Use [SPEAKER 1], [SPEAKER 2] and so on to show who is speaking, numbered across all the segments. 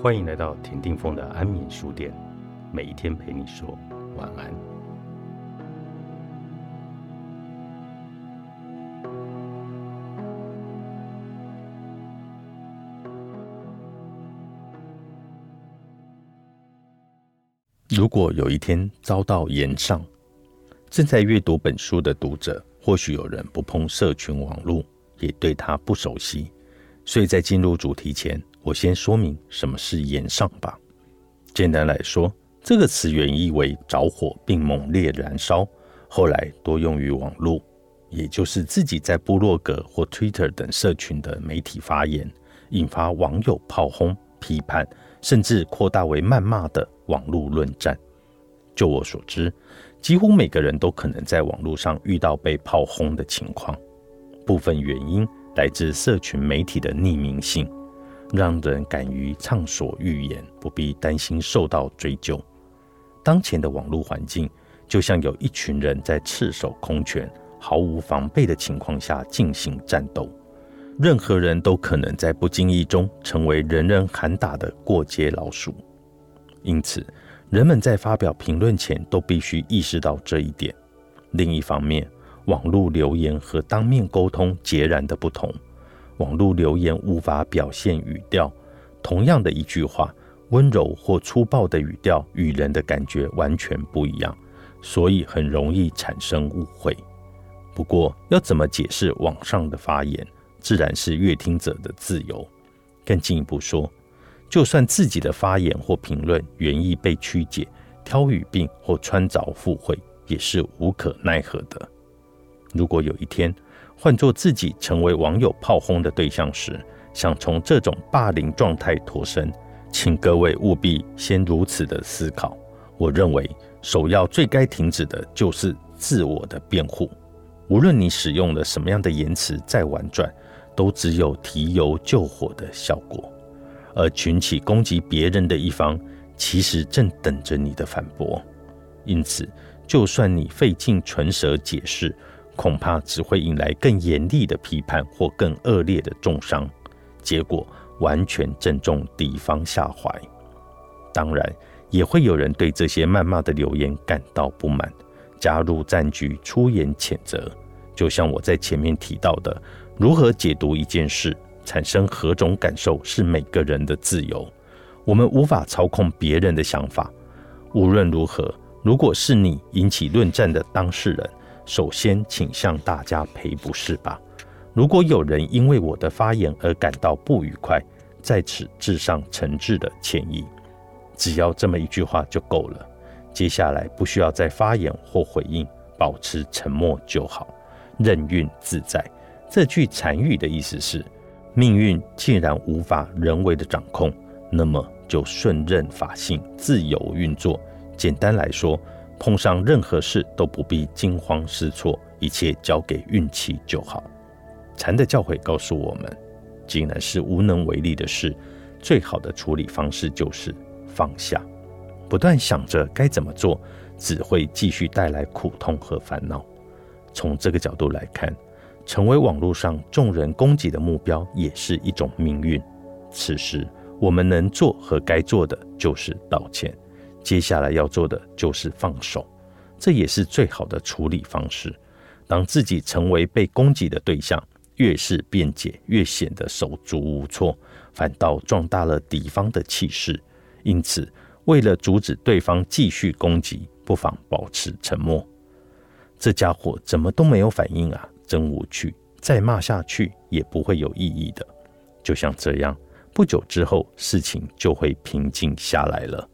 [SPEAKER 1] 欢迎来到田定峰的安眠书店，每一天陪你说晚安。如果有一天遭到延上，正在阅读本书的读者，或许有人不碰社群网络，也对它不熟悉，所以在进入主题前，我先说明什么是延上吧。简单来说，这个词原意为着火并猛烈燃烧，后来多用于网络，也就是自己在部落格或 Twitter 等社群的媒体发言，引发网友炮轰、批判。甚至扩大为谩骂的网络论战。就我所知，几乎每个人都可能在网络上遇到被炮轰的情况。部分原因来自社群媒体的匿名性，让人敢于畅所欲言，不必担心受到追究。当前的网络环境，就像有一群人在赤手空拳、毫无防备的情况下进行战斗。任何人都可能在不经意中成为人人喊打的过街老鼠，因此，人们在发表评论前都必须意识到这一点。另一方面，网络留言和当面沟通截然的不同。网络留言无法表现语调，同样的一句话，温柔或粗暴的语调与人的感觉完全不一样，所以很容易产生误会。不过，要怎么解释网上的发言？自然是阅听者的自由。更进一步说，就算自己的发言或评论原意被曲解、挑语病或穿凿附会，也是无可奈何的。如果有一天换作自己成为网友炮轰的对象时，想从这种霸凌状态脱身，请各位务必先如此的思考。我认为，首要最该停止的就是自我的辩护。无论你使用了什么样的言辞再婉转。都只有提油救火的效果，而群起攻击别人的一方，其实正等着你的反驳。因此，就算你费尽唇舌解释，恐怕只会引来更严厉的批判或更恶劣的重伤，结果完全正中敌方下怀。当然，也会有人对这些谩骂的留言感到不满，加入战局出言谴责。就像我在前面提到的。如何解读一件事，产生何种感受，是每个人的自由。我们无法操控别人的想法。无论如何，如果是你引起论战的当事人，首先请向大家赔不是吧。如果有人因为我的发言而感到不愉快，在此致上诚挚的歉意。只要这么一句话就够了。接下来不需要再发言或回应，保持沉默就好，任运自在。这句禅语的意思是：命运既然无法人为的掌控，那么就顺任法性，自由运作。简单来说，碰上任何事都不必惊慌失措，一切交给运气就好。禅的教诲告诉我们，既然是无能为力的事，最好的处理方式就是放下。不断想着该怎么做，只会继续带来苦痛和烦恼。从这个角度来看。成为网络上众人攻击的目标，也是一种命运。此时，我们能做和该做的就是道歉，接下来要做的就是放手，这也是最好的处理方式。当自己成为被攻击的对象，越是辩解，越显得手足无措，反倒壮大了敌方的气势。因此，为了阻止对方继续攻击，不妨保持沉默。这家伙怎么都没有反应啊？真无趣，再骂下去也不会有意义的。就像这样，不久之后，事情就会平静下来了。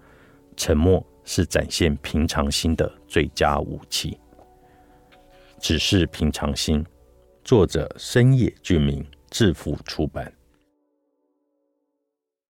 [SPEAKER 1] 沉默是展现平常心的最佳武器。只是平常心。作者：深夜俊明，致富出版。